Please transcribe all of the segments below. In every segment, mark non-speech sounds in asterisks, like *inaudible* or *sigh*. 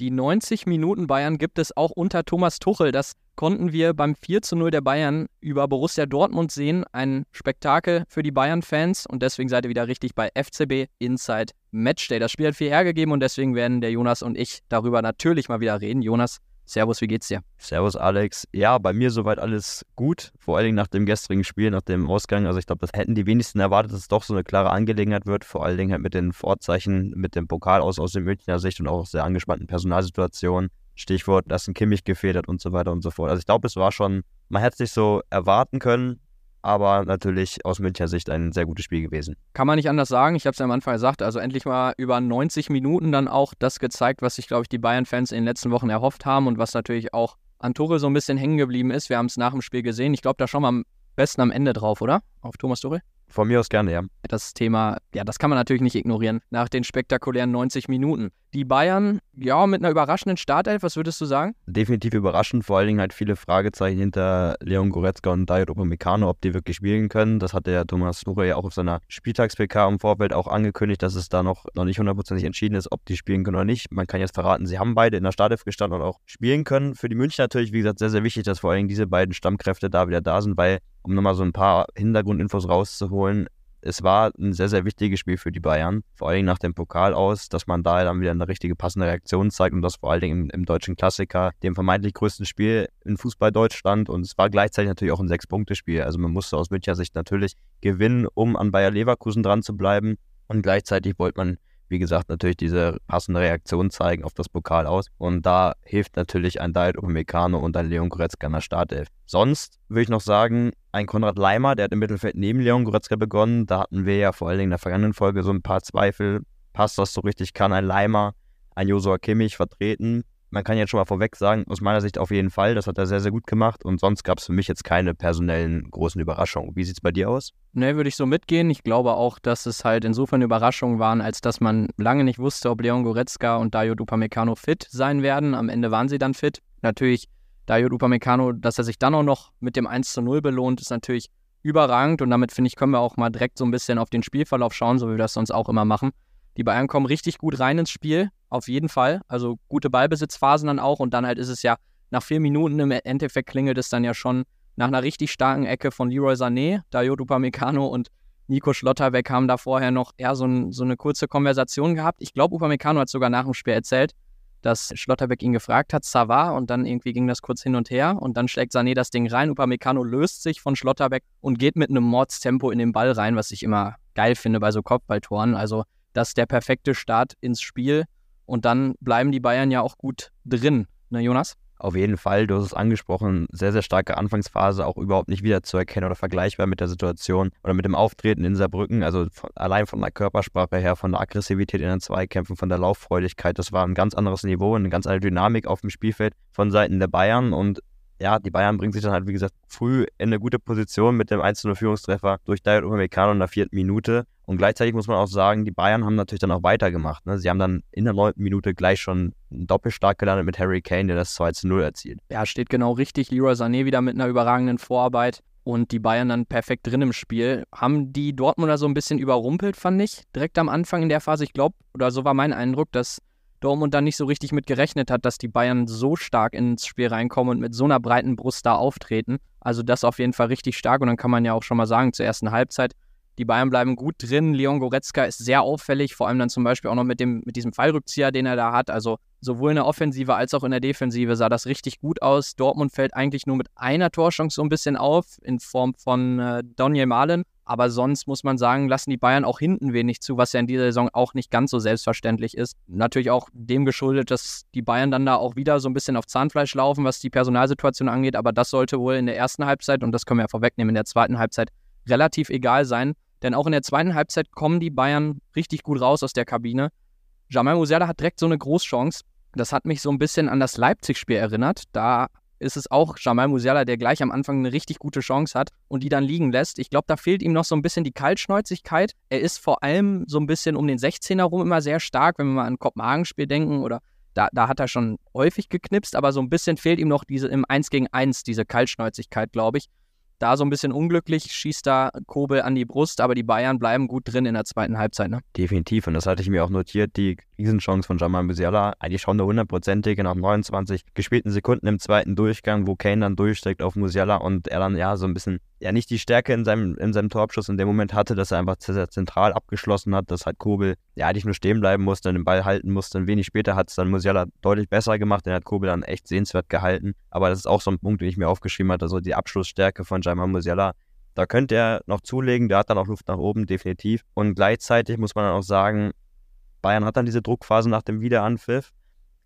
Die 90 Minuten Bayern gibt es auch unter Thomas Tuchel. Das konnten wir beim 4 zu 0 der Bayern über Borussia Dortmund sehen. Ein Spektakel für die Bayern-Fans und deswegen seid ihr wieder richtig bei FCB Inside Matchday. Das Spiel hat viel hergegeben und deswegen werden der Jonas und ich darüber natürlich mal wieder reden. Jonas, Servus, wie geht's dir? Servus, Alex. Ja, bei mir soweit alles gut. Vor allen Dingen nach dem gestrigen Spiel, nach dem Ausgang. Also ich glaube, das hätten die wenigsten erwartet, dass es doch so eine klare Angelegenheit wird. Vor allen Dingen halt mit den Vorzeichen, mit dem Pokal aus, aus der Münchner Sicht und auch aus der angespannten Personalsituation. Stichwort, dass ein Kimmich gefehlt hat und so weiter und so fort. Also ich glaube, es war schon, man hätte es nicht so erwarten können aber natürlich aus Münchner Sicht ein sehr gutes Spiel gewesen. Kann man nicht anders sagen. Ich habe es ja am Anfang gesagt, also endlich mal über 90 Minuten dann auch das gezeigt, was sich, glaube ich, die Bayern-Fans in den letzten Wochen erhofft haben und was natürlich auch an Tore so ein bisschen hängen geblieben ist. Wir haben es nach dem Spiel gesehen. Ich glaube, da schauen wir am besten am Ende drauf, oder? Auf Thomas Tuchel? Von mir aus gerne, ja. Das Thema, ja, das kann man natürlich nicht ignorieren nach den spektakulären 90 Minuten. Die Bayern, ja, mit einer überraschenden Startelf, was würdest du sagen? Definitiv überraschend, vor allen Dingen halt viele Fragezeichen hinter Leon Goretzka und Dayot Upamecano, ob die wirklich spielen können. Das hat der Thomas Tuchel ja auch auf seiner Spieltags-PK im Vorfeld auch angekündigt, dass es da noch, noch nicht hundertprozentig entschieden ist, ob die spielen können oder nicht. Man kann jetzt verraten, sie haben beide in der Startelf gestanden und auch spielen können. Für die München natürlich, wie gesagt, sehr, sehr wichtig, dass vor allen Dingen diese beiden Stammkräfte da wieder da sind, weil, um nochmal so ein paar Hintergrundinfos rauszuholen, es war ein sehr, sehr wichtiges Spiel für die Bayern. Vor allen Dingen nach dem Pokal aus, dass man da dann wieder eine richtige passende Reaktion zeigt und das vor allen Dingen im, im deutschen Klassiker, dem vermeintlich größten Spiel in Fußball Deutschland. Und es war gleichzeitig natürlich auch ein Sechs-Punkte-Spiel. Also man musste aus Münchner Sicht natürlich gewinnen, um an Bayer Leverkusen dran zu bleiben. Und gleichzeitig wollte man wie gesagt, natürlich diese passende Reaktion zeigen auf das Pokal aus. Und da hilft natürlich ein Diet Upamecano und ein Leon Goretzka in der Startelf. Sonst würde ich noch sagen, ein Konrad Leimer, der hat im Mittelfeld neben Leon Goretzka begonnen. Da hatten wir ja vor allen Dingen in der vergangenen Folge so ein paar Zweifel. Passt das so richtig? Kann ein Leimer, ein Josua Kimmich vertreten? man kann jetzt schon mal vorweg sagen, aus meiner Sicht auf jeden Fall, das hat er sehr, sehr gut gemacht und sonst gab es für mich jetzt keine personellen großen Überraschungen. Wie sieht es bei dir aus? Ne, würde ich so mitgehen. Ich glaube auch, dass es halt insofern Überraschungen waren, als dass man lange nicht wusste, ob Leon Goretzka und Dario Dupamecano fit sein werden. Am Ende waren sie dann fit. Natürlich Dario Dupamecano, dass er sich dann auch noch mit dem 1 zu 0 belohnt, ist natürlich überragend und damit finde ich, können wir auch mal direkt so ein bisschen auf den Spielverlauf schauen, so wie wir das sonst auch immer machen. Die Bayern kommen richtig gut rein ins Spiel, auf jeden Fall. Also gute Ballbesitzphasen dann auch und dann halt ist es ja nach vier Minuten im Endeffekt klingelt es dann ja schon nach einer richtig starken Ecke von Leroy Sané, Dayot Upamecano und Nico Schlotterbeck haben da vorher noch eher so, ein, so eine kurze Konversation gehabt. Ich glaube, Upamecano hat sogar nach dem Spiel erzählt, dass Schlotterbeck ihn gefragt hat, Savard, und dann irgendwie ging das kurz hin und her und dann schlägt Sané das Ding rein. Upamecano löst sich von Schlotterbeck und geht mit einem Mordstempo in den Ball rein, was ich immer geil finde bei so Kopfballtoren. Also das ist der perfekte Start ins Spiel. Und dann bleiben die Bayern ja auch gut drin, ne, Jonas? Auf jeden Fall, du hast es angesprochen, sehr, sehr starke Anfangsphase, auch überhaupt nicht wiederzuerkennen oder vergleichbar mit der Situation oder mit dem Auftreten in Saarbrücken. Also von, allein von der Körpersprache her, von der Aggressivität in den Zweikämpfen, von der Lauffreudigkeit, das war ein ganz anderes Niveau, eine ganz andere Dynamik auf dem Spielfeld von Seiten der Bayern. Und ja, die Bayern bringen sich dann halt, wie gesagt, früh in eine gute Position mit dem 1-0-Führungstreffer durch Dayot Upamecano in der vierten Minute. Und gleichzeitig muss man auch sagen, die Bayern haben natürlich dann auch weitergemacht. Ne? Sie haben dann in der neunten Minute gleich schon doppelstark gelandet mit Harry Kane, der das 2-0 erzielt. Ja, steht genau richtig. Leroy Sané wieder mit einer überragenden Vorarbeit und die Bayern dann perfekt drin im Spiel. Haben die Dortmunder so ein bisschen überrumpelt, fand ich, direkt am Anfang in der Phase. Ich glaube, oder so war mein Eindruck, dass Dortmund dann nicht so richtig mit gerechnet hat, dass die Bayern so stark ins Spiel reinkommen und mit so einer breiten Brust da auftreten. Also das auf jeden Fall richtig stark und dann kann man ja auch schon mal sagen, zur ersten Halbzeit, die Bayern bleiben gut drin. Leon Goretzka ist sehr auffällig, vor allem dann zum Beispiel auch noch mit, dem, mit diesem Fallrückzieher, den er da hat. Also sowohl in der Offensive als auch in der Defensive sah das richtig gut aus. Dortmund fällt eigentlich nur mit einer Torchance so ein bisschen auf, in Form von äh, Daniel Malen. Aber sonst muss man sagen, lassen die Bayern auch hinten wenig zu, was ja in dieser Saison auch nicht ganz so selbstverständlich ist. Natürlich auch dem geschuldet, dass die Bayern dann da auch wieder so ein bisschen auf Zahnfleisch laufen, was die Personalsituation angeht. Aber das sollte wohl in der ersten Halbzeit, und das können wir ja vorwegnehmen, in der zweiten Halbzeit relativ egal sein. Denn auch in der zweiten Halbzeit kommen die Bayern richtig gut raus aus der Kabine. Jamal Musiala hat direkt so eine Großchance. Das hat mich so ein bisschen an das Leipzig-Spiel erinnert. Da ist es auch Jamal Musiala, der gleich am Anfang eine richtig gute Chance hat und die dann liegen lässt. Ich glaube, da fehlt ihm noch so ein bisschen die Kaltschnäuzigkeit. Er ist vor allem so ein bisschen um den 16er rum immer sehr stark, wenn wir mal an Kopenhagen-Spiel denken oder da, da hat er schon häufig geknipst, aber so ein bisschen fehlt ihm noch diese im 1 gegen 1, diese Kaltschnäuzigkeit, glaube ich. Da so ein bisschen unglücklich, schießt da Kobel an die Brust, aber die Bayern bleiben gut drin in der zweiten Halbzeit. Ne? Definitiv, und das hatte ich mir auch notiert. Die Riesenchance von Jamal Musiala, eigentlich schon eine hundertprozentige nach 29 gespielten Sekunden im zweiten Durchgang, wo Kane dann durchsteckt auf Musiala und er dann ja so ein bisschen, ja nicht die Stärke in seinem, in seinem Torabschuss in dem Moment hatte, dass er einfach zentral abgeschlossen hat, dass halt Kobel ja eigentlich nur stehen bleiben musste, den Ball halten musste. Ein wenig später hat es dann Musiala deutlich besser gemacht, den hat Kobel dann echt sehenswert gehalten. Aber das ist auch so ein Punkt, den ich mir aufgeschrieben hatte, also die Abschlussstärke von Jamal Musiala da könnte er noch zulegen, der hat dann auch Luft nach oben, definitiv. Und gleichzeitig muss man dann auch sagen, Bayern hat dann diese Druckphase nach dem Wiederanpfiff,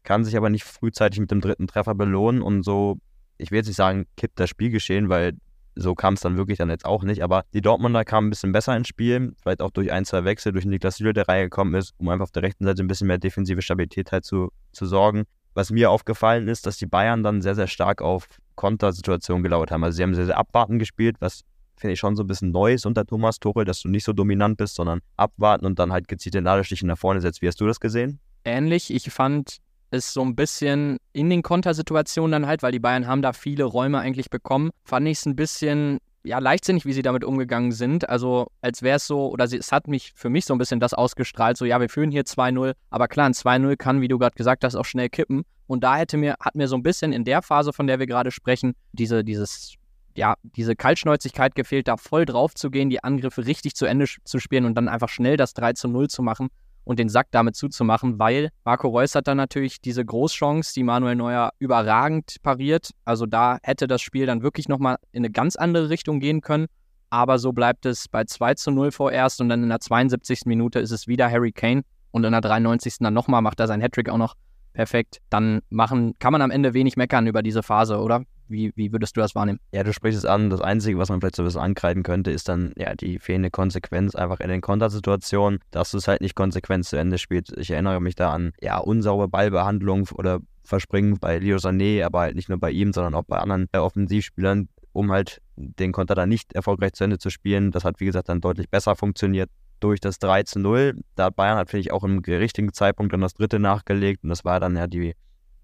kann sich aber nicht frühzeitig mit dem dritten Treffer belohnen und so, ich will jetzt nicht sagen, kippt das Spielgeschehen, weil so kam es dann wirklich dann jetzt auch nicht. Aber die Dortmunder kamen ein bisschen besser ins Spiel, vielleicht auch durch ein, zwei Wechsel, durch Niklas Süle, der reingekommen ist, um einfach auf der rechten Seite ein bisschen mehr defensive Stabilität halt zu, zu sorgen. Was mir aufgefallen ist, dass die Bayern dann sehr, sehr stark auf Kontersituationen gelauert haben. Also sie haben sehr, sehr abwarten gespielt, was finde ich schon so ein bisschen neu ist unter Thomas Tuchel, dass du nicht so dominant bist, sondern abwarten und dann halt gezielt den Ladestichen nach vorne setzt. Wie hast du das gesehen? Ähnlich. Ich fand es so ein bisschen in den Kontersituationen dann halt, weil die Bayern haben da viele Räume eigentlich bekommen, fand ich es ein bisschen ja, leichtsinnig, wie sie damit umgegangen sind. Also, als wäre es so, oder sie, es hat mich für mich so ein bisschen das ausgestrahlt, so, ja, wir führen hier 2-0, aber klar, ein 2-0 kann, wie du gerade gesagt hast, auch schnell kippen. Und da hätte mir, hat mir so ein bisschen in der Phase, von der wir gerade sprechen, diese, dieses ja, diese Kaltschnäuzigkeit gefehlt, da voll drauf zu gehen, die Angriffe richtig zu Ende zu spielen und dann einfach schnell das 3 zu 0 zu machen und den Sack damit zuzumachen, weil Marco Reus hat dann natürlich diese Großchance, die Manuel Neuer überragend pariert. Also da hätte das Spiel dann wirklich nochmal in eine ganz andere Richtung gehen können. Aber so bleibt es bei 2 zu 0 vorerst und dann in der 72. Minute ist es wieder Harry Kane und in der 93. dann nochmal macht er sein Hattrick auch noch perfekt. Dann machen, kann man am Ende wenig meckern über diese Phase, oder? Wie, wie würdest du das wahrnehmen? Ja, du sprichst es an. Das Einzige, was man vielleicht so ein bisschen ankreiden könnte, ist dann ja die fehlende Konsequenz einfach in den Kontersituationen, dass du es halt nicht konsequent zu Ende spielst. Ich erinnere mich da an ja unsaubere Ballbehandlung oder Verspringen bei Leo Sané, aber halt nicht nur bei ihm, sondern auch bei anderen äh, Offensivspielern, um halt den Konter dann nicht erfolgreich zu Ende zu spielen. Das hat, wie gesagt, dann deutlich besser funktioniert durch das 3 zu 0. Da hat Bayern hat, finde ich, auch im richtigen Zeitpunkt dann das dritte nachgelegt und das war dann ja die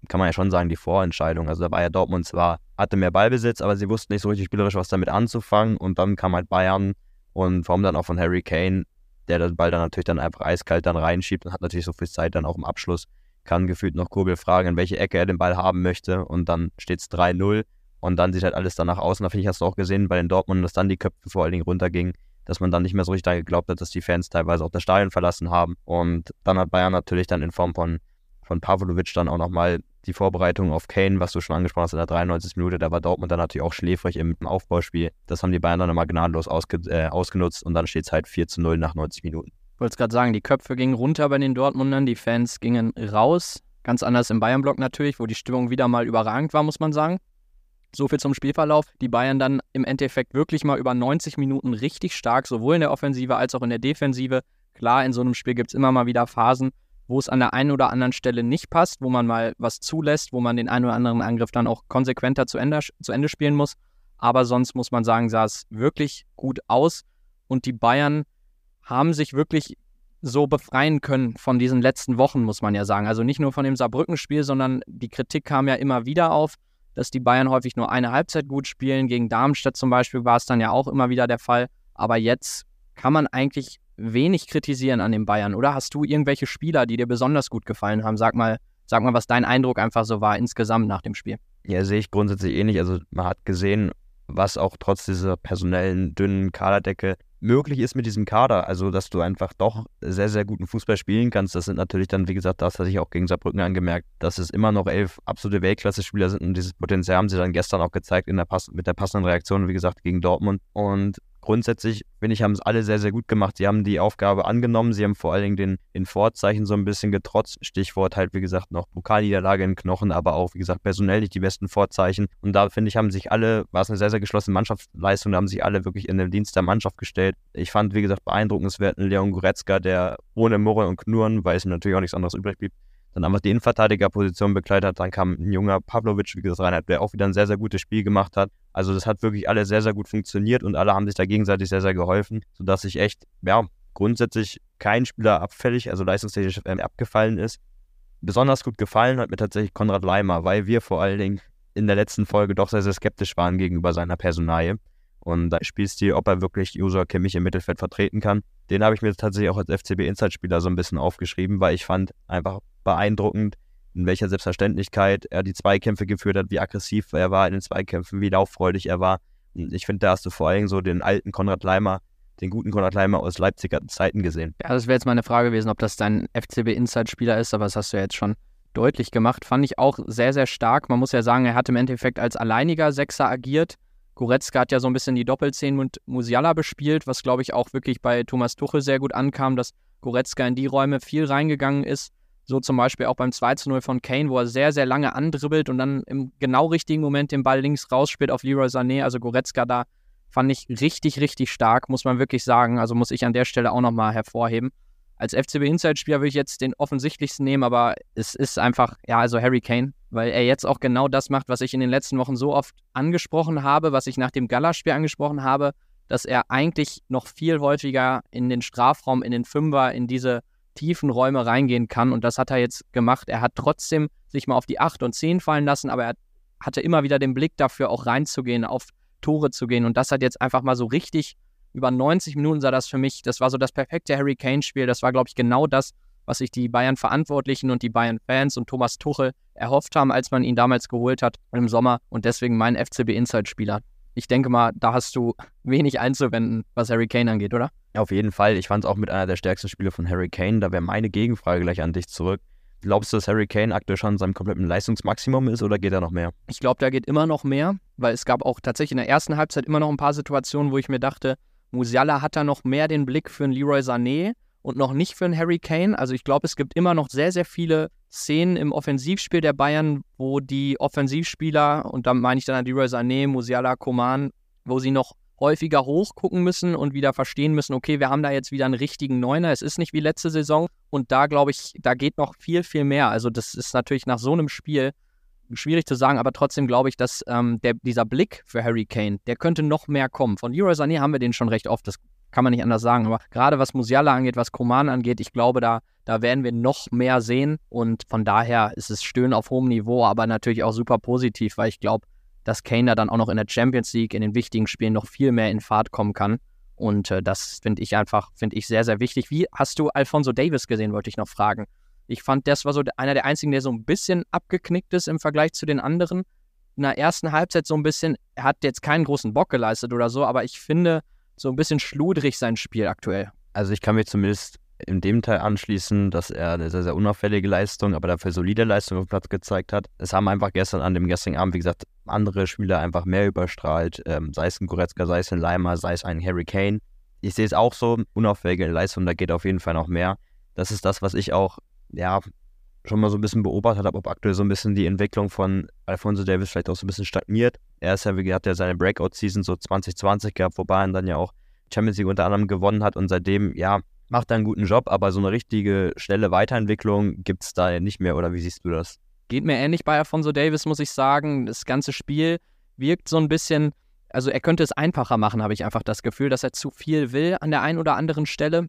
kann man ja schon sagen, die Vorentscheidung. Also da war ja Dortmund zwar, hatte mehr Ballbesitz, aber sie wussten nicht so richtig spielerisch, was damit anzufangen. Und dann kam halt Bayern und vor allem dann auch von Harry Kane, der den Ball dann natürlich dann einfach eiskalt dann reinschiebt und hat natürlich so viel Zeit dann auch im Abschluss. Kann gefühlt noch Kurbel fragen, in welche Ecke er den Ball haben möchte. Und dann steht es 3-0. Und dann sieht halt alles danach aus. Und da finde ich, hast du auch gesehen bei den Dortmund, dass dann die Köpfe vor allen Dingen runtergingen, dass man dann nicht mehr so richtig geglaubt hat, dass die Fans teilweise auch das Stadion verlassen haben. Und dann hat Bayern natürlich dann in Form von, von Pavlovic dann auch nochmal die Vorbereitung auf Kane, was du schon angesprochen hast in der 93. Minute, da war Dortmund dann natürlich auch schläfrig im Aufbauspiel. Das haben die Bayern dann nochmal gnadenlos ausge äh, ausgenutzt und dann steht es halt 4 zu 0 nach 90 Minuten. Ich wollte es gerade sagen, die Köpfe gingen runter bei den Dortmundern, die Fans gingen raus. Ganz anders im Bayern-Block natürlich, wo die Stimmung wieder mal überragend war, muss man sagen. So viel zum Spielverlauf. Die Bayern dann im Endeffekt wirklich mal über 90 Minuten richtig stark, sowohl in der Offensive als auch in der Defensive. Klar, in so einem Spiel gibt es immer mal wieder Phasen, wo es an der einen oder anderen Stelle nicht passt, wo man mal was zulässt, wo man den einen oder anderen Angriff dann auch konsequenter zu Ende, zu Ende spielen muss. Aber sonst muss man sagen, sah es wirklich gut aus. Und die Bayern haben sich wirklich so befreien können von diesen letzten Wochen, muss man ja sagen. Also nicht nur von dem Saarbrücken-Spiel, sondern die Kritik kam ja immer wieder auf, dass die Bayern häufig nur eine Halbzeit gut spielen. Gegen Darmstadt zum Beispiel war es dann ja auch immer wieder der Fall. Aber jetzt kann man eigentlich wenig kritisieren an den Bayern, oder? Hast du irgendwelche Spieler, die dir besonders gut gefallen haben? Sag mal, sag mal, was dein Eindruck einfach so war insgesamt nach dem Spiel. Ja, sehe ich grundsätzlich ähnlich. Also man hat gesehen, was auch trotz dieser personellen, dünnen Kaderdecke möglich ist mit diesem Kader. Also, dass du einfach doch sehr, sehr guten Fußball spielen kannst. Das sind natürlich dann, wie gesagt, das hatte ich auch gegen Saarbrücken angemerkt, dass es immer noch elf absolute Weltklasse-Spieler sind und dieses Potenzial haben sie dann gestern auch gezeigt in der mit der passenden Reaktion, wie gesagt, gegen Dortmund. Und grundsätzlich, finde ich, haben es alle sehr, sehr gut gemacht. Sie haben die Aufgabe angenommen. Sie haben vor allen Dingen den, den Vorzeichen so ein bisschen getrotzt. Stichwort halt, wie gesagt, noch Pokalniederlage in Knochen, aber auch, wie gesagt, personell nicht die besten Vorzeichen. Und da, finde ich, haben sich alle, war es eine sehr, sehr geschlossene Mannschaftsleistung, da haben sich alle wirklich in den Dienst der Mannschaft gestellt. Ich fand, wie gesagt, beeindruckenswert Leon Goretzka, der ohne Murren und Knurren, weil es natürlich auch nichts anderes übrig blieb, dann einfach die Innenverteidigerposition bekleidet hat. Dann kam ein junger Pavlovic, wie gesagt, rein, der auch wieder ein sehr, sehr gutes Spiel gemacht hat. Also das hat wirklich alles sehr, sehr gut funktioniert und alle haben sich da gegenseitig sehr, sehr geholfen, sodass sich echt, ja, grundsätzlich kein Spieler abfällig, also leistungstechnisch äh, abgefallen ist. Besonders gut gefallen hat mir tatsächlich Konrad Leimer, weil wir vor allen Dingen in der letzten Folge doch sehr, sehr skeptisch waren gegenüber seiner Personalie. Und da Spielstil, ob er wirklich User Kimmich im Mittelfeld vertreten kann. Den habe ich mir tatsächlich auch als FCB Insight-Spieler so ein bisschen aufgeschrieben, weil ich fand einfach beeindruckend, in welcher Selbstverständlichkeit er die Zweikämpfe geführt hat, wie aggressiv er war in den Zweikämpfen, wie lauffreudig er war. Und ich finde, da hast du vor allem so den alten Konrad Leimer, den guten Konrad Leimer aus Leipziger Zeiten gesehen. Ja, das wäre jetzt meine Frage gewesen, ob das dein FCB Insight-Spieler ist, aber das hast du ja jetzt schon deutlich gemacht. Fand ich auch sehr, sehr stark. Man muss ja sagen, er hat im Endeffekt als alleiniger Sechser agiert Goretzka hat ja so ein bisschen die Doppelzehn mit Musiala bespielt, was glaube ich auch wirklich bei Thomas Tuchel sehr gut ankam, dass Goretzka in die Räume viel reingegangen ist. So zum Beispiel auch beim 2 0 von Kane, wo er sehr, sehr lange andribbelt und dann im genau richtigen Moment den Ball links rausspielt auf Leroy Sané. Also Goretzka da fand ich richtig, richtig stark, muss man wirklich sagen. Also muss ich an der Stelle auch nochmal hervorheben. Als FCB Inside-Spieler würde ich jetzt den offensichtlichsten nehmen, aber es ist einfach, ja, also Harry Kane, weil er jetzt auch genau das macht, was ich in den letzten Wochen so oft angesprochen habe, was ich nach dem Gala-Spiel angesprochen habe, dass er eigentlich noch viel häufiger in den Strafraum, in den Fünfer, in diese tiefen Räume reingehen kann. Und das hat er jetzt gemacht. Er hat trotzdem sich mal auf die 8 und 10 fallen lassen, aber er hatte immer wieder den Blick dafür, auch reinzugehen, auf Tore zu gehen. Und das hat jetzt einfach mal so richtig über 90 Minuten sah das für mich, das war so das perfekte Harry Kane-Spiel. Das war, glaube ich, genau das, was sich die Bayern-Verantwortlichen und die Bayern-Fans und Thomas Tuchel erhofft haben, als man ihn damals geholt hat im Sommer. Und deswegen mein FCB-Inside-Spieler. Ich denke mal, da hast du wenig einzuwenden, was Harry Kane angeht, oder? Auf jeden Fall. Ich fand es auch mit einer der stärksten Spiele von Harry Kane. Da wäre meine Gegenfrage gleich an dich zurück. Glaubst du, dass Harry Kane aktuell schon in seinem kompletten Leistungsmaximum ist oder geht da noch mehr? Ich glaube, da geht immer noch mehr, weil es gab auch tatsächlich in der ersten Halbzeit immer noch ein paar Situationen, wo ich mir dachte, Musiala hat da noch mehr den Blick für einen Leroy Sané und noch nicht für einen Harry Kane. Also ich glaube, es gibt immer noch sehr, sehr viele Szenen im Offensivspiel der Bayern, wo die Offensivspieler, und da meine ich dann Leroy Sané, Musiala, Koman, wo sie noch häufiger hochgucken müssen und wieder verstehen müssen, okay, wir haben da jetzt wieder einen richtigen Neuner, es ist nicht wie letzte Saison und da glaube ich, da geht noch viel, viel mehr. Also das ist natürlich nach so einem Spiel schwierig zu sagen, aber trotzdem glaube ich, dass ähm, der, dieser Blick für Harry Kane, der könnte noch mehr kommen. Von Leroy Sané haben wir den schon recht oft, das kann man nicht anders sagen, aber gerade was Musiala angeht, was Koman angeht, ich glaube, da, da werden wir noch mehr sehen und von daher ist es Stöhnen auf hohem Niveau, aber natürlich auch super positiv, weil ich glaube, dass Kane da dann auch noch in der Champions League in den wichtigen Spielen noch viel mehr in Fahrt kommen kann. Und äh, das finde ich einfach, finde ich sehr, sehr wichtig. Wie hast du Alfonso Davis gesehen, wollte ich noch fragen. Ich fand, das war so einer der einzigen, der so ein bisschen abgeknickt ist im Vergleich zu den anderen. In der ersten Halbzeit so ein bisschen, er hat jetzt keinen großen Bock geleistet oder so, aber ich finde so ein bisschen schludrig sein Spiel aktuell. Also ich kann mir zumindest in dem Teil anschließen, dass er eine sehr, sehr unauffällige Leistung, aber dafür solide Leistung auf dem Platz gezeigt hat. Es haben einfach gestern an dem gestrigen Abend, wie gesagt, andere Spieler einfach mehr überstrahlt, ähm, sei es ein Goretzka, sei es ein Leimer, sei es ein Harry Kane. Ich sehe es auch so, unauffällige Leistung, da geht auf jeden Fall noch mehr. Das ist das, was ich auch ja, schon mal so ein bisschen beobachtet habe, ob aktuell so ein bisschen die Entwicklung von Alfonso Davis vielleicht auch so ein bisschen stagniert. Er ist ja, wie gesagt, ja seine Breakout-Season so 2020 gehabt, wobei er dann ja auch Champions League unter anderem gewonnen hat und seitdem, ja, macht er einen guten Job, aber so eine richtige schnelle Weiterentwicklung gibt es da nicht mehr, oder wie siehst du das? Geht mir ähnlich bei Alfonso Davis, muss ich sagen. Das ganze Spiel wirkt so ein bisschen, also er könnte es einfacher machen, habe ich einfach das Gefühl, dass er zu viel will an der einen oder anderen Stelle.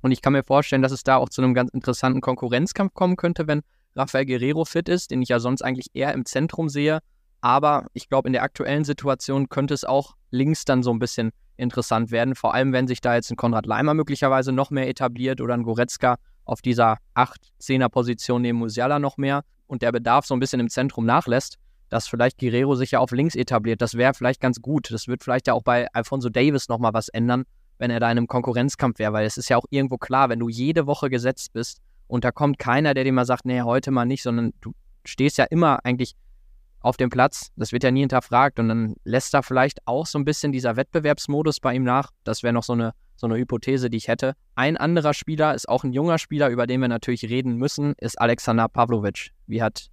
Und ich kann mir vorstellen, dass es da auch zu einem ganz interessanten Konkurrenzkampf kommen könnte, wenn Rafael Guerrero fit ist, den ich ja sonst eigentlich eher im Zentrum sehe. Aber ich glaube, in der aktuellen Situation könnte es auch links dann so ein bisschen interessant werden. Vor allem, wenn sich da jetzt ein Konrad Leimer möglicherweise noch mehr etabliert oder ein Goretzka auf dieser 8-10er-Position neben Musiala noch mehr und der Bedarf so ein bisschen im Zentrum nachlässt, dass vielleicht Guerrero sich ja auf links etabliert. Das wäre vielleicht ganz gut. Das wird vielleicht ja auch bei Alfonso Davis nochmal was ändern, wenn er da in einem Konkurrenzkampf wäre, weil es ist ja auch irgendwo klar, wenn du jede Woche gesetzt bist und da kommt keiner, der dir mal sagt, nee, heute mal nicht, sondern du stehst ja immer eigentlich auf dem Platz, das wird ja nie hinterfragt und dann lässt da vielleicht auch so ein bisschen dieser Wettbewerbsmodus bei ihm nach. Das wäre noch so eine, so eine Hypothese, die ich hätte. Ein anderer Spieler ist auch ein junger Spieler, über den wir natürlich reden müssen, ist Alexander Pavlovic. Wie hat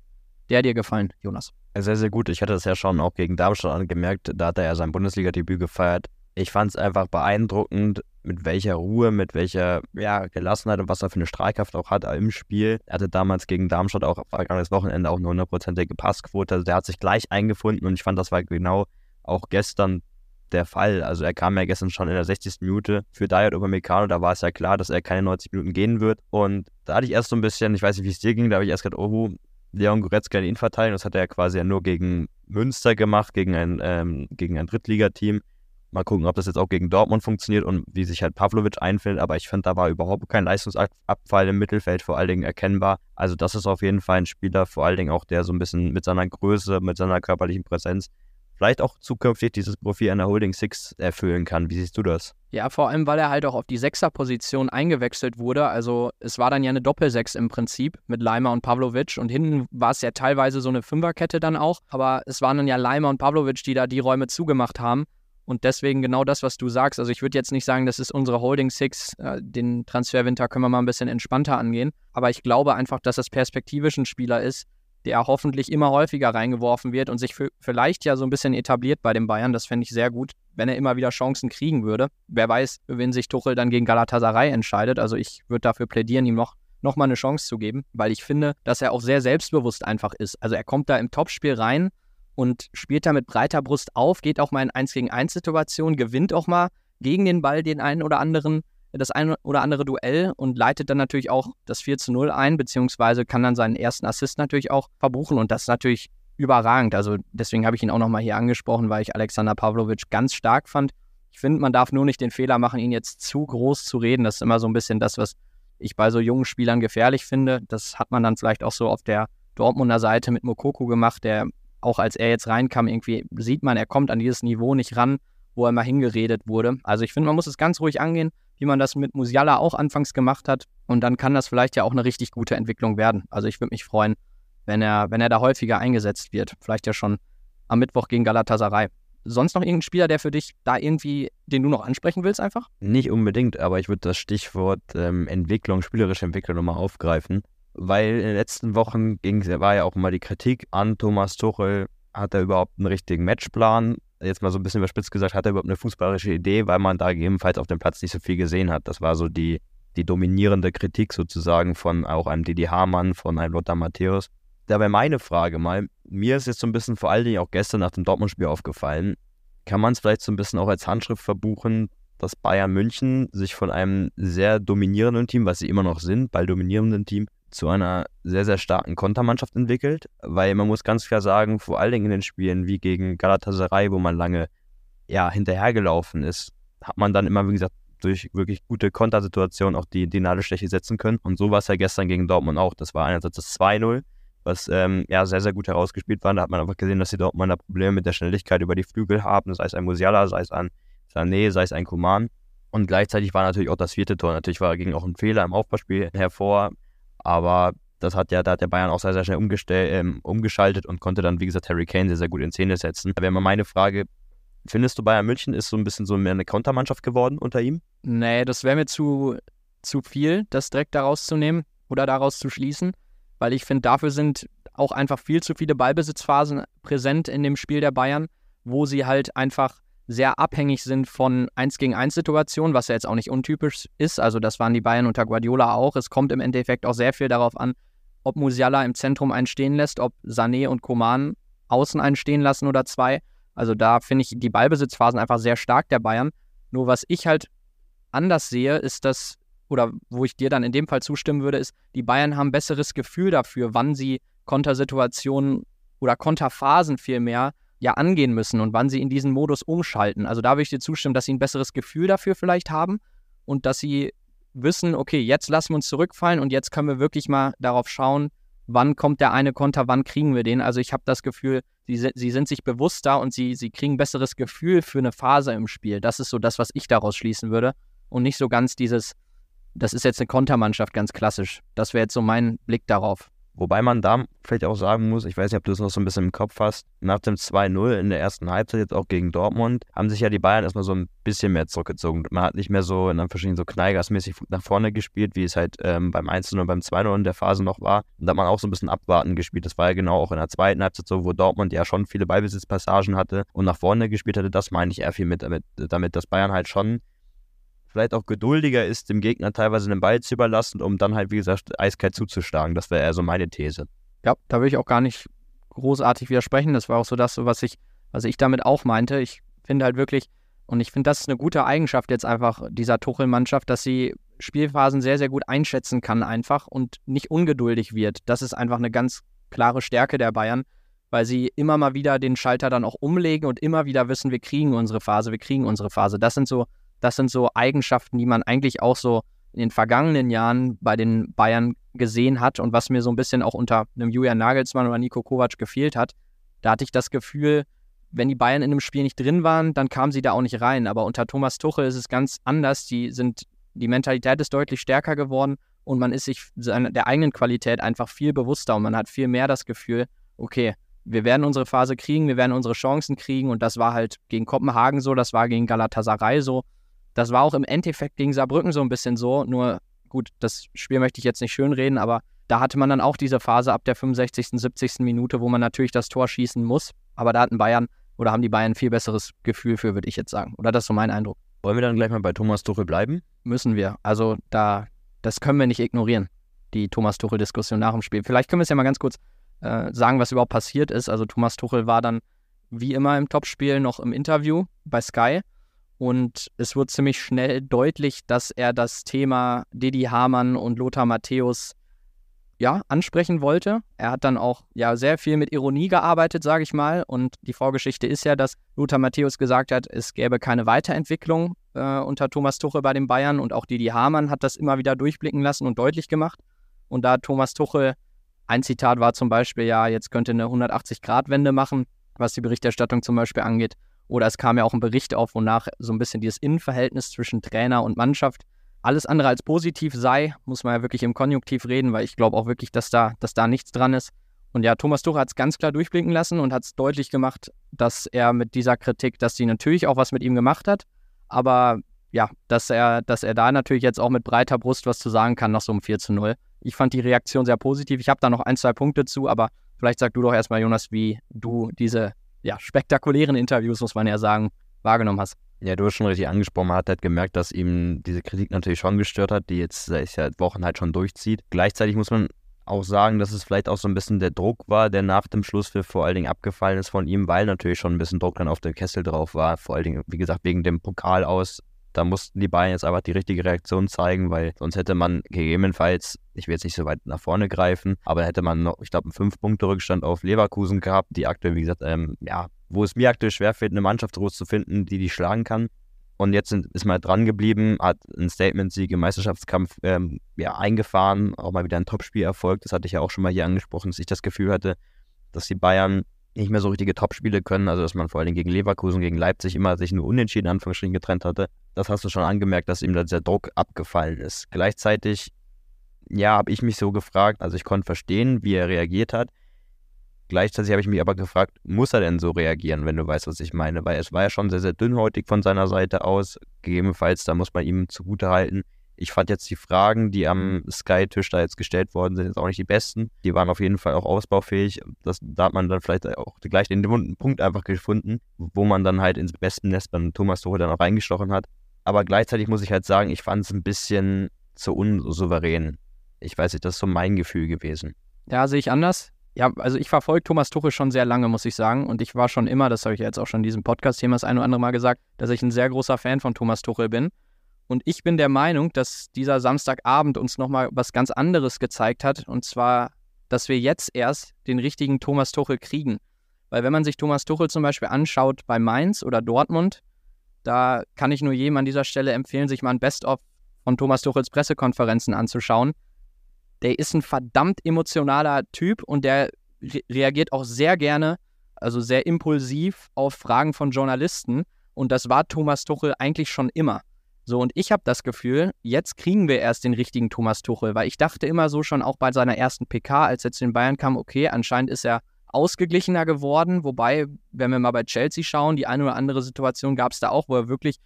der dir gefallen, Jonas? Sehr, sehr gut. Ich hatte das ja schon auch gegen Darmstadt angemerkt. Da hat er ja sein Bundesliga-Debüt gefeiert ich fand es einfach beeindruckend, mit welcher Ruhe, mit welcher ja, Gelassenheit und was er für eine Strahlkraft auch hat im Spiel. Er hatte damals gegen Darmstadt auch vergangenes Wochenende auch eine hundertprozentige Passquote. Also der hat sich gleich eingefunden und ich fand, das war genau auch gestern der Fall. Also er kam ja gestern schon in der 60. Minute für Dayot Upamecano, da war es ja klar, dass er keine 90 Minuten gehen wird. Und da hatte ich erst so ein bisschen, ich weiß nicht, wie es dir ging, da habe ich erst gedacht, oh, Leon Goretzka in ihn verteilen. Das hat er ja quasi ja nur gegen Münster gemacht, gegen ein, ähm, gegen ein Drittligateam. Mal gucken, ob das jetzt auch gegen Dortmund funktioniert und wie sich halt Pavlovic einfällt. Aber ich finde, da war überhaupt kein Leistungsabfall im Mittelfeld vor allen Dingen erkennbar. Also das ist auf jeden Fall ein Spieler, vor allen Dingen auch der so ein bisschen mit seiner Größe, mit seiner körperlichen Präsenz vielleicht auch zukünftig dieses Profil einer Holding Six erfüllen kann. Wie siehst du das? Ja, vor allem, weil er halt auch auf die Sechser-Position eingewechselt wurde. Also es war dann ja eine Doppelsechs im Prinzip mit Leimer und Pavlovic. Und hinten war es ja teilweise so eine Fünferkette dann auch. Aber es waren dann ja Leimer und Pavlovic, die da die Räume zugemacht haben. Und deswegen genau das, was du sagst. Also ich würde jetzt nicht sagen, das ist unsere Holding Six. Äh, den Transferwinter können wir mal ein bisschen entspannter angehen. Aber ich glaube einfach, dass das perspektivisch ein Spieler ist, der hoffentlich immer häufiger reingeworfen wird und sich vielleicht ja so ein bisschen etabliert bei den Bayern. Das fände ich sehr gut, wenn er immer wieder Chancen kriegen würde. Wer weiß, wen sich Tuchel dann gegen Galatasaray entscheidet. Also ich würde dafür plädieren, ihm noch, noch mal eine Chance zu geben, weil ich finde, dass er auch sehr selbstbewusst einfach ist. Also er kommt da im Topspiel rein und spielt da mit breiter Brust auf, geht auch mal in 1 gegen 1 Situationen, gewinnt auch mal gegen den Ball den einen oder anderen das ein oder andere Duell und leitet dann natürlich auch das 4 zu 0 ein, beziehungsweise kann dann seinen ersten Assist natürlich auch verbuchen und das ist natürlich überragend. Also deswegen habe ich ihn auch nochmal hier angesprochen, weil ich Alexander Pavlovic ganz stark fand. Ich finde, man darf nur nicht den Fehler machen, ihn jetzt zu groß zu reden. Das ist immer so ein bisschen das, was ich bei so jungen Spielern gefährlich finde. Das hat man dann vielleicht auch so auf der Dortmunder Seite mit Mokoko gemacht, der auch als er jetzt reinkam, irgendwie sieht man, er kommt an dieses Niveau nicht ran, wo er mal hingeredet wurde. Also ich finde, man muss es ganz ruhig angehen wie man das mit Musiala auch anfangs gemacht hat. Und dann kann das vielleicht ja auch eine richtig gute Entwicklung werden. Also ich würde mich freuen, wenn er, wenn er da häufiger eingesetzt wird. Vielleicht ja schon am Mittwoch gegen Galatasaray. Sonst noch irgendein Spieler, der für dich da irgendwie, den du noch ansprechen willst, einfach? Nicht unbedingt, aber ich würde das Stichwort ähm, Entwicklung, spielerische Entwicklung nochmal aufgreifen. Weil in den letzten Wochen ging, war ja auch immer die Kritik an Thomas Tuchel, hat er überhaupt einen richtigen Matchplan? jetzt mal so ein bisschen überspitzt gesagt, hat er überhaupt eine fußballerische Idee, weil man da gegebenenfalls auf dem Platz nicht so viel gesehen hat. Das war so die, die dominierende Kritik sozusagen von auch einem Didi Hamann, von einem Lothar Matthäus. Da wäre meine Frage mal, mir ist jetzt so ein bisschen vor allen Dingen auch gestern nach dem Dortmund-Spiel aufgefallen, kann man es vielleicht so ein bisschen auch als Handschrift verbuchen, dass Bayern München sich von einem sehr dominierenden Team, was sie immer noch sind, ball dominierenden Team, zu einer sehr, sehr starken Kontermannschaft entwickelt, weil man muss ganz klar sagen, vor allen Dingen in den Spielen wie gegen Galatasaray, wo man lange ja, hinterhergelaufen ist, hat man dann immer, wie gesagt, durch wirklich gute Kontersituationen auch die, die Nadelsteche setzen können. Und so war es ja gestern gegen Dortmund auch. Das war einerseits das 2-0, was ähm, ja sehr, sehr gut herausgespielt war. Da hat man einfach gesehen, dass die Dortmunder Probleme mit der Schnelligkeit über die Flügel haben, sei es ein Musiala, sei es ein Sané, sei es ein Kuman. Und gleichzeitig war natürlich auch das vierte Tor. Natürlich war, ging auch ein Fehler im Aufbauspiel hervor. Aber das hat ja, da hat der Bayern auch sehr, sehr schnell ähm, umgeschaltet und konnte dann, wie gesagt, Harry Kane sehr, sehr gut in Szene setzen. Da wäre mal meine Frage, findest du Bayern München ist so ein bisschen so mehr eine Kontermannschaft geworden unter ihm? Nee, das wäre mir zu, zu viel, das direkt daraus zu nehmen oder daraus zu schließen, weil ich finde, dafür sind auch einfach viel zu viele Ballbesitzphasen präsent in dem Spiel der Bayern, wo sie halt einfach sehr abhängig sind von 1 gegen 1 Situationen, was ja jetzt auch nicht untypisch ist. Also das waren die Bayern unter Guardiola auch. Es kommt im Endeffekt auch sehr viel darauf an, ob Musiala im Zentrum einen stehen lässt, ob Sané und Koman außen einen stehen lassen oder zwei. Also da finde ich die Ballbesitzphasen einfach sehr stark der Bayern. Nur was ich halt anders sehe, ist dass, oder wo ich dir dann in dem Fall zustimmen würde, ist, die Bayern haben besseres Gefühl dafür, wann sie Kontersituationen oder Konterphasen vielmehr ja angehen müssen und wann sie in diesen Modus umschalten. Also da würde ich dir zustimmen, dass sie ein besseres Gefühl dafür vielleicht haben und dass sie wissen, okay, jetzt lassen wir uns zurückfallen und jetzt können wir wirklich mal darauf schauen, wann kommt der eine Konter, wann kriegen wir den. Also ich habe das Gefühl, sie, sie sind sich bewusster und sie, sie kriegen besseres Gefühl für eine Phase im Spiel. Das ist so das, was ich daraus schließen würde. Und nicht so ganz dieses, das ist jetzt eine Kontermannschaft ganz klassisch. Das wäre jetzt so mein Blick darauf. Wobei man da vielleicht auch sagen muss, ich weiß nicht, ob du es noch so ein bisschen im Kopf hast, nach dem 2-0 in der ersten Halbzeit, jetzt auch gegen Dortmund, haben sich ja die Bayern erstmal so ein bisschen mehr zurückgezogen. Man hat nicht mehr so in Anführungsstrichen so kneigersmäßig nach vorne gespielt, wie es halt ähm, beim 1-0 und beim 2-0 in der Phase noch war. Und da hat man auch so ein bisschen abwarten gespielt. Das war ja genau auch in der zweiten Halbzeit so, wo Dortmund ja schon viele Ballbesitzpassagen hatte und nach vorne gespielt hatte. Das meine ich eher viel mit damit, damit dass Bayern halt schon vielleicht auch geduldiger ist, dem Gegner teilweise den Ball zu überlassen, um dann halt, wie gesagt, eiskalt zuzuschlagen. Das wäre eher so meine These. Ja, da will ich auch gar nicht großartig widersprechen. Das war auch so das, was ich, was ich damit auch meinte. Ich finde halt wirklich, und ich finde, das ist eine gute Eigenschaft jetzt einfach dieser Tuchel-Mannschaft, dass sie Spielphasen sehr, sehr gut einschätzen kann einfach und nicht ungeduldig wird. Das ist einfach eine ganz klare Stärke der Bayern. weil sie immer mal wieder den Schalter dann auch umlegen und immer wieder wissen, wir kriegen unsere Phase, wir kriegen unsere Phase. Das sind so, das sind so Eigenschaften, die man eigentlich auch so in den vergangenen Jahren bei den Bayern gesehen hat und was mir so ein bisschen auch unter einem Julian Nagelsmann oder Nico Kovac gefehlt hat. Da hatte ich das Gefühl, wenn die Bayern in einem Spiel nicht drin waren, dann kamen sie da auch nicht rein. Aber unter Thomas Tuchel ist es ganz anders. Die sind, die Mentalität ist deutlich stärker geworden und man ist sich der eigenen Qualität einfach viel bewusster und man hat viel mehr das Gefühl, okay, wir werden unsere Phase kriegen, wir werden unsere Chancen kriegen und das war halt gegen Kopenhagen so, das war gegen Galatasaray so, das war auch im Endeffekt gegen Saarbrücken so ein bisschen so, nur gut, das Spiel möchte ich jetzt nicht schönreden, aber da hatte man dann auch diese Phase ab der 65., 70. Minute, wo man natürlich das Tor schießen muss, aber da hatten Bayern oder haben die Bayern ein viel besseres Gefühl für, würde ich jetzt sagen. Oder das ist so mein Eindruck. Wollen wir dann gleich mal bei Thomas Tuchel bleiben? Müssen wir. Also da, das können wir nicht ignorieren, die Thomas Tuchel-Diskussion nach dem Spiel. Vielleicht können wir es ja mal ganz kurz äh, sagen, was überhaupt passiert ist. Also Thomas Tuchel war dann wie immer im Topspiel noch im Interview bei Sky. Und es wird ziemlich schnell deutlich, dass er das Thema Didi Hamann und Lothar Matthäus ja, ansprechen wollte. Er hat dann auch ja sehr viel mit Ironie gearbeitet, sage ich mal. Und die Vorgeschichte ist ja, dass Lothar Matthäus gesagt hat, es gäbe keine Weiterentwicklung äh, unter Thomas Tuchel bei den Bayern. Und auch Didi Hamann hat das immer wieder durchblicken lassen und deutlich gemacht. Und da Thomas Tuchel, ein Zitat war zum Beispiel, ja, jetzt könnte eine 180-Grad-Wende machen, was die Berichterstattung zum Beispiel angeht. Oder es kam ja auch ein Bericht auf, wonach so ein bisschen dieses Innenverhältnis zwischen Trainer und Mannschaft alles andere als positiv sei, muss man ja wirklich im Konjunktiv reden, weil ich glaube auch wirklich, dass da, dass da nichts dran ist. Und ja, Thomas Tuchel hat es ganz klar durchblicken lassen und hat es deutlich gemacht, dass er mit dieser Kritik, dass sie natürlich auch was mit ihm gemacht hat, aber ja, dass er, dass er da natürlich jetzt auch mit breiter Brust was zu sagen kann nach so einem 4 zu 0. Ich fand die Reaktion sehr positiv. Ich habe da noch ein, zwei Punkte zu, aber vielleicht sag du doch erstmal, Jonas, wie du diese ja, spektakulären Interviews, muss man ja sagen, wahrgenommen hast. Ja, du hast schon richtig angesprochen, man hat halt gemerkt, dass ihm diese Kritik natürlich schon gestört hat, die jetzt seit Wochen halt schon durchzieht. Gleichzeitig muss man auch sagen, dass es vielleicht auch so ein bisschen der Druck war, der nach dem Schlusspfiff vor allen Dingen abgefallen ist von ihm, weil natürlich schon ein bisschen Druck dann auf dem Kessel drauf war. Vor allen Dingen, wie gesagt, wegen dem Pokal aus. Da mussten die Bayern jetzt einfach die richtige Reaktion zeigen, weil sonst hätte man gegebenenfalls, ich will jetzt nicht so weit nach vorne greifen, aber hätte man noch, ich glaube, einen Fünf-Punkte-Rückstand auf Leverkusen gehabt, die aktuell, wie gesagt, ähm, ja, wo es mir aktuell schwerfällt, eine Mannschaft zu finden, die die schlagen kann. Und jetzt ist man dran geblieben, hat einen Statement-Sieg im Meisterschaftskampf ähm, ja, eingefahren, auch mal wieder ein Topspiel erfolgt. Das hatte ich ja auch schon mal hier angesprochen, dass ich das Gefühl hatte, dass die Bayern nicht mehr so richtige Topspiele können, also dass man vor allem gegen Leverkusen, gegen Leipzig immer sich nur unentschieden Anführungsstrichen getrennt hatte. Das hast du schon angemerkt, dass ihm da dieser Druck abgefallen ist. Gleichzeitig, ja, habe ich mich so gefragt, also ich konnte verstehen, wie er reagiert hat. Gleichzeitig habe ich mich aber gefragt, muss er denn so reagieren, wenn du weißt, was ich meine? Weil es war ja schon sehr, sehr dünnhäutig von seiner Seite aus. Gegebenenfalls, da muss man ihm zugutehalten. Ich fand jetzt die Fragen, die am Sky-Tisch da jetzt gestellt worden sind, jetzt auch nicht die besten. Die waren auf jeden Fall auch ausbaufähig. Das, da hat man dann vielleicht auch gleich den wunden Punkt einfach gefunden, wo man dann halt ins besten Nest beim Thomas Tuchel dann auch reingestochen hat. Aber gleichzeitig muss ich halt sagen, ich fand es ein bisschen zu unsouverän. Ich weiß nicht, das ist so mein Gefühl gewesen. Ja, sehe ich anders. Ja, also ich verfolge Thomas Tuchel schon sehr lange, muss ich sagen. Und ich war schon immer, das habe ich jetzt auch schon in diesem Podcast-Thema das ein oder andere Mal gesagt, dass ich ein sehr großer Fan von Thomas Tuchel bin. Und ich bin der Meinung, dass dieser Samstagabend uns nochmal was ganz anderes gezeigt hat. Und zwar, dass wir jetzt erst den richtigen Thomas Tuchel kriegen. Weil wenn man sich Thomas Tuchel zum Beispiel anschaut bei Mainz oder Dortmund, da kann ich nur jedem an dieser Stelle empfehlen, sich mal ein Best-of von Thomas Tuchels Pressekonferenzen anzuschauen der ist ein verdammt emotionaler Typ und der re reagiert auch sehr gerne, also sehr impulsiv auf Fragen von Journalisten. Und das war Thomas Tuchel eigentlich schon immer. So, und ich habe das Gefühl, jetzt kriegen wir erst den richtigen Thomas Tuchel, weil ich dachte immer so schon auch bei seiner ersten PK, als er zu den Bayern kam, okay, anscheinend ist er ausgeglichener geworden. Wobei, wenn wir mal bei Chelsea schauen, die eine oder andere Situation gab es da auch, wo er wirklich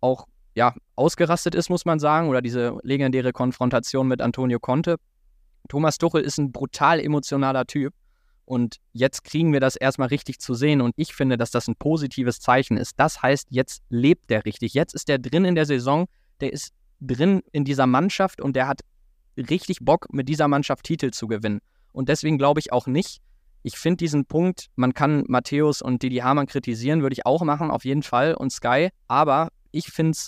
auch ja, ausgerastet ist, muss man sagen, oder diese legendäre Konfrontation mit Antonio Conte. Thomas Tuchel ist ein brutal emotionaler Typ. Und jetzt kriegen wir das erstmal richtig zu sehen. Und ich finde, dass das ein positives Zeichen ist. Das heißt, jetzt lebt der richtig. Jetzt ist der drin in der Saison. Der ist drin in dieser Mannschaft und der hat richtig Bock, mit dieser Mannschaft Titel zu gewinnen. Und deswegen glaube ich auch nicht, ich finde diesen Punkt, man kann Matthäus und Didi Hamann kritisieren, würde ich auch machen, auf jeden Fall, und Sky. Aber ich finde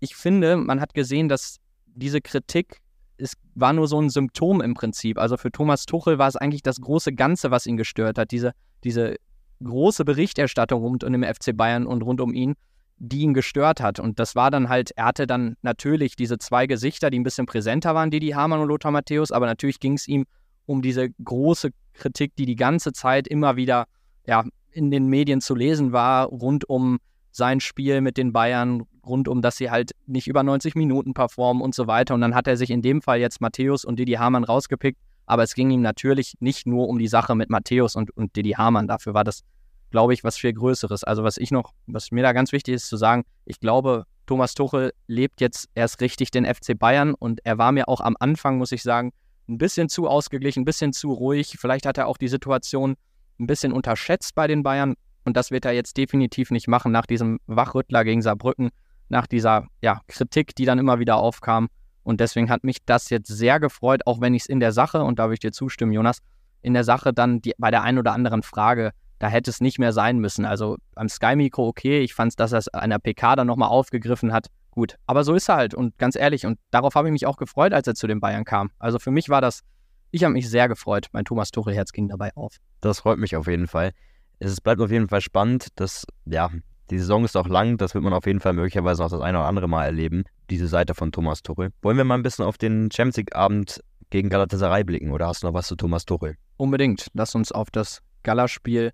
ich finde, man hat gesehen, dass diese Kritik es war nur so ein Symptom im Prinzip. Also für Thomas Tuchel war es eigentlich das große Ganze, was ihn gestört hat. Diese, diese große Berichterstattung rund um den FC Bayern und rund um ihn, die ihn gestört hat. Und das war dann halt, er hatte dann natürlich diese zwei Gesichter, die ein bisschen präsenter waren, Didi Hamann und Lothar Matthäus, aber natürlich ging es ihm um diese große Kritik, die die ganze Zeit immer wieder ja, in den Medien zu lesen war, rund um sein Spiel mit den Bayern, rund um, dass sie halt nicht über 90 Minuten performen und so weiter. Und dann hat er sich in dem Fall jetzt Matthäus und Didi Hamann rausgepickt. Aber es ging ihm natürlich nicht nur um die Sache mit Matthäus und, und Didi Hamann. Dafür war das, glaube ich, was viel Größeres. Also was ich noch, was mir da ganz wichtig ist zu sagen, ich glaube, Thomas Tuchel lebt jetzt erst richtig den FC Bayern und er war mir auch am Anfang, muss ich sagen, ein bisschen zu ausgeglichen, ein bisschen zu ruhig. Vielleicht hat er auch die Situation ein bisschen unterschätzt bei den Bayern. Und das wird er jetzt definitiv nicht machen nach diesem Wachrüttler gegen Saarbrücken, nach dieser ja, Kritik, die dann immer wieder aufkam. Und deswegen hat mich das jetzt sehr gefreut, auch wenn ich es in der Sache, und da würde ich dir zustimmen, Jonas, in der Sache dann die, bei der einen oder anderen Frage, da hätte es nicht mehr sein müssen. Also beim Sky-Mikro okay, ich fand es, dass er es an der PK dann nochmal aufgegriffen hat. Gut, aber so ist er halt und ganz ehrlich, und darauf habe ich mich auch gefreut, als er zu den Bayern kam. Also für mich war das, ich habe mich sehr gefreut. Mein Thomas Tuchel-Herz ging dabei auf. Das freut mich auf jeden Fall es bleibt auf jeden Fall spannend. dass, ja, die Saison ist auch lang, das wird man auf jeden Fall möglicherweise noch das eine oder andere Mal erleben, diese Seite von Thomas Tuchel. Wollen wir mal ein bisschen auf den Champions League-Abend gegen Galatasaray blicken oder hast du noch was zu Thomas Tuchel? Unbedingt. Lass uns auf das Galaspiel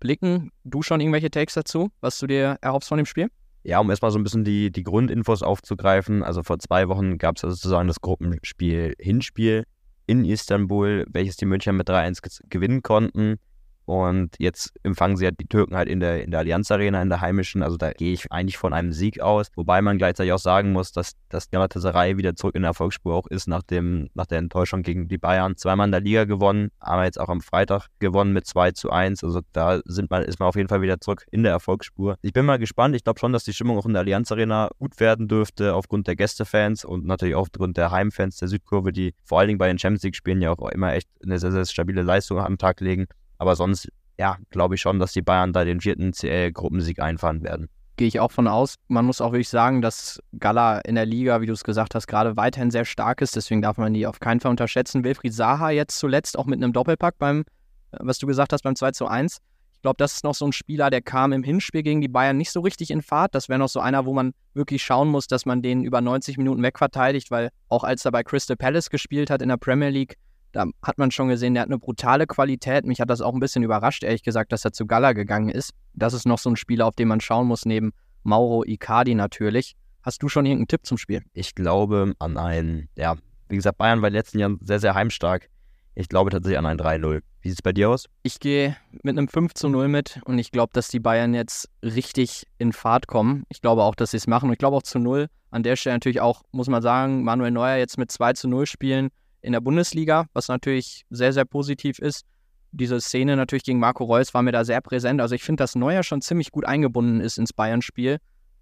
blicken. Du schon irgendwelche Takes dazu, was du dir erhoffst von dem Spiel? Ja, um erstmal so ein bisschen die, die Grundinfos aufzugreifen. Also vor zwei Wochen gab es sozusagen das Gruppenspiel Hinspiel in Istanbul, welches die Münchner mit 3-1 gewinnen konnten. Und jetzt empfangen sie ja die Türken halt in der, in der Allianz Arena, in der heimischen. Also da gehe ich eigentlich von einem Sieg aus. Wobei man gleichzeitig auch sagen muss, dass das Galatasaray wieder zurück in der Erfolgsspur auch ist nach, dem, nach der Enttäuschung gegen die Bayern. Zweimal in der Liga gewonnen, aber jetzt auch am Freitag gewonnen mit 2 zu 1. Also da sind man, ist man auf jeden Fall wieder zurück in der Erfolgsspur. Ich bin mal gespannt. Ich glaube schon, dass die Stimmung auch in der Allianz Arena gut werden dürfte, aufgrund der Gästefans und natürlich auch aufgrund der Heimfans der Südkurve, die vor allen Dingen bei den Champions League-Spielen ja auch immer echt eine sehr, sehr stabile Leistung am Tag legen. Aber sonst, ja, glaube ich schon, dass die Bayern da den vierten CL-Gruppensieg einfahren werden. Gehe ich auch von aus. Man muss auch wirklich sagen, dass Gala in der Liga, wie du es gesagt hast, gerade weiterhin sehr stark ist. Deswegen darf man die auf keinen Fall unterschätzen. Wilfried Saha jetzt zuletzt auch mit einem Doppelpack beim, äh, was du gesagt hast, beim 2 zu 1. Ich glaube, das ist noch so ein Spieler, der kam im Hinspiel gegen die Bayern nicht so richtig in Fahrt. Das wäre noch so einer, wo man wirklich schauen muss, dass man den über 90 Minuten wegverteidigt, weil auch als er bei Crystal Palace gespielt hat in der Premier League, da hat man schon gesehen, der hat eine brutale Qualität. Mich hat das auch ein bisschen überrascht, ehrlich gesagt, dass er zu Gala gegangen ist. Das ist noch so ein Spieler, auf den man schauen muss, neben Mauro Icardi natürlich. Hast du schon irgendeinen Tipp zum Spiel? Ich glaube an ein, ja, wie gesagt, Bayern war in den letzten Jahren sehr, sehr heimstark. Ich glaube tatsächlich an ein 3-0. Wie sieht es bei dir aus? Ich gehe mit einem 5 zu 0 mit und ich glaube, dass die Bayern jetzt richtig in Fahrt kommen. Ich glaube auch, dass sie es machen und ich glaube auch zu 0. An der Stelle natürlich auch, muss man sagen, Manuel Neuer jetzt mit 2 zu 0 spielen in der Bundesliga, was natürlich sehr, sehr positiv ist. Diese Szene natürlich gegen Marco Reus war mir da sehr präsent. Also ich finde, dass Neuer schon ziemlich gut eingebunden ist ins Bayern-Spiel.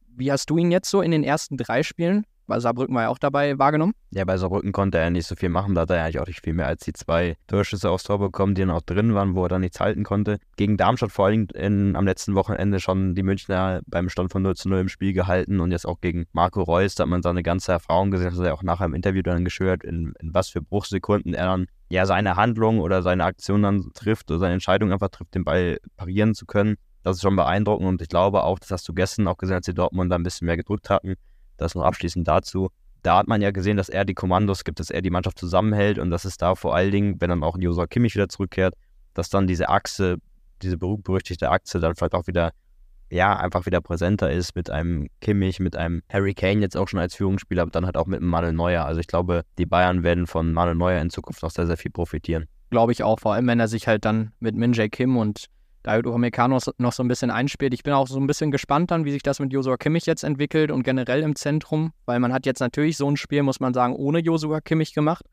Wie hast du ihn jetzt so in den ersten drei Spielen bei Saarbrücken war er auch dabei wahrgenommen? Ja, bei Saarbrücken konnte er nicht so viel machen. Da hat er eigentlich auch nicht viel mehr als die zwei Torschüsse aufs Tor bekommen, die dann auch drin waren, wo er dann nichts halten konnte. Gegen Darmstadt vor allem in, am letzten Wochenende schon die Münchner beim Stand von 0 zu 0 im Spiel gehalten und jetzt auch gegen Marco Reus, da hat man seine ganze Erfahrung gesehen, das hat er auch nachher im Interview dann geschildert, in, in was für Bruchsekunden er dann ja seine Handlung oder seine Aktion dann trifft oder seine Entscheidung einfach trifft, den Ball parieren zu können. Das ist schon beeindruckend und ich glaube auch, das hast du gestern auch gesehen, als die Dortmund da ein bisschen mehr gedrückt hatten. Das noch abschließend dazu da hat man ja gesehen, dass er die Kommandos gibt, dass er die Mannschaft zusammenhält und dass es da vor allen Dingen, wenn dann auch Josua Kimmich wieder zurückkehrt, dass dann diese Achse, diese berüchtigte Achse dann vielleicht auch wieder, ja, einfach wieder präsenter ist mit einem Kimmich, mit einem Harry Kane jetzt auch schon als Führungsspieler, aber dann halt auch mit einem Manuel Neuer. Also ich glaube, die Bayern werden von Manuel Neuer in Zukunft noch sehr, sehr viel profitieren. Glaube ich auch, vor allem wenn er sich halt dann mit Min Jae Kim und David Upamecano noch so ein bisschen einspielt. Ich bin auch so ein bisschen gespannt dann, wie sich das mit Josua Kimmich jetzt entwickelt und generell im Zentrum, weil man hat jetzt natürlich so ein Spiel, muss man sagen, ohne Josua Kimmich gemacht.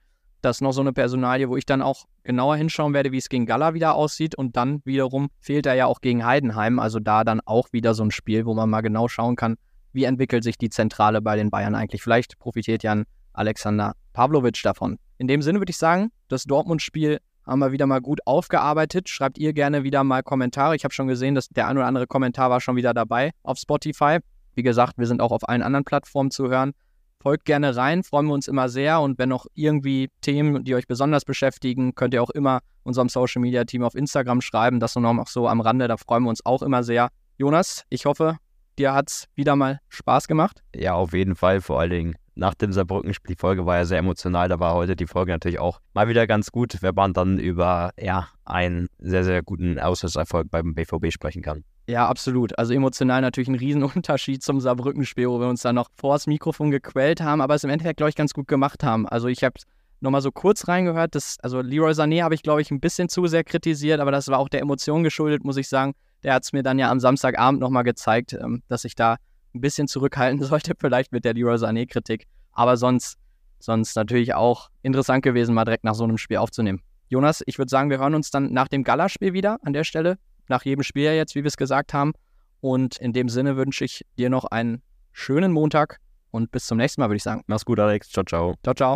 Das ist noch so eine Personalie, wo ich dann auch genauer hinschauen werde, wie es gegen Gala wieder aussieht. Und dann wiederum fehlt er ja auch gegen Heidenheim. Also da dann auch wieder so ein Spiel, wo man mal genau schauen kann, wie entwickelt sich die Zentrale bei den Bayern eigentlich. Vielleicht profitiert ja ein Alexander Pavlovic davon. In dem Sinne würde ich sagen, das Dortmund-Spiel haben wir wieder mal gut aufgearbeitet. Schreibt ihr gerne wieder mal Kommentare. Ich habe schon gesehen, dass der ein oder andere Kommentar war schon wieder dabei auf Spotify. Wie gesagt, wir sind auch auf allen anderen Plattformen zu hören. Folgt gerne rein, freuen wir uns immer sehr. Und wenn noch irgendwie Themen, die euch besonders beschäftigen, könnt ihr auch immer unserem Social Media Team auf Instagram schreiben. Das nur noch so am Rande, da freuen wir uns auch immer sehr. Jonas, ich hoffe, dir hat es wieder mal Spaß gemacht. Ja, auf jeden Fall. Vor allen Dingen nach dem Saarbrücken-Spiel. Die Folge war ja sehr emotional. Da war heute die Folge natürlich auch mal wieder ganz gut, wenn man dann über ja, einen sehr, sehr guten Auswärtserfolg beim BVB sprechen kann. Ja, absolut. Also emotional natürlich ein Riesenunterschied zum Saarbrücken-Spiel, wo wir uns dann noch vor das Mikrofon gequält haben, aber es im Endeffekt, glaube ich, ganz gut gemacht haben. Also ich habe nochmal so kurz reingehört. Das, also Leroy Sané habe ich, glaube ich, ein bisschen zu sehr kritisiert, aber das war auch der Emotion geschuldet, muss ich sagen. Der hat es mir dann ja am Samstagabend nochmal gezeigt, ähm, dass ich da ein bisschen zurückhalten *laughs* sollte, vielleicht mit der Leroy Sané-Kritik. Aber sonst, sonst natürlich auch interessant gewesen, mal direkt nach so einem Spiel aufzunehmen. Jonas, ich würde sagen, wir hören uns dann nach dem Gala-Spiel wieder an der Stelle nach jedem Spiel jetzt, wie wir es gesagt haben. Und in dem Sinne wünsche ich dir noch einen schönen Montag und bis zum nächsten Mal, würde ich sagen. Mach's gut, Alex. Ciao, ciao. Ciao, ciao.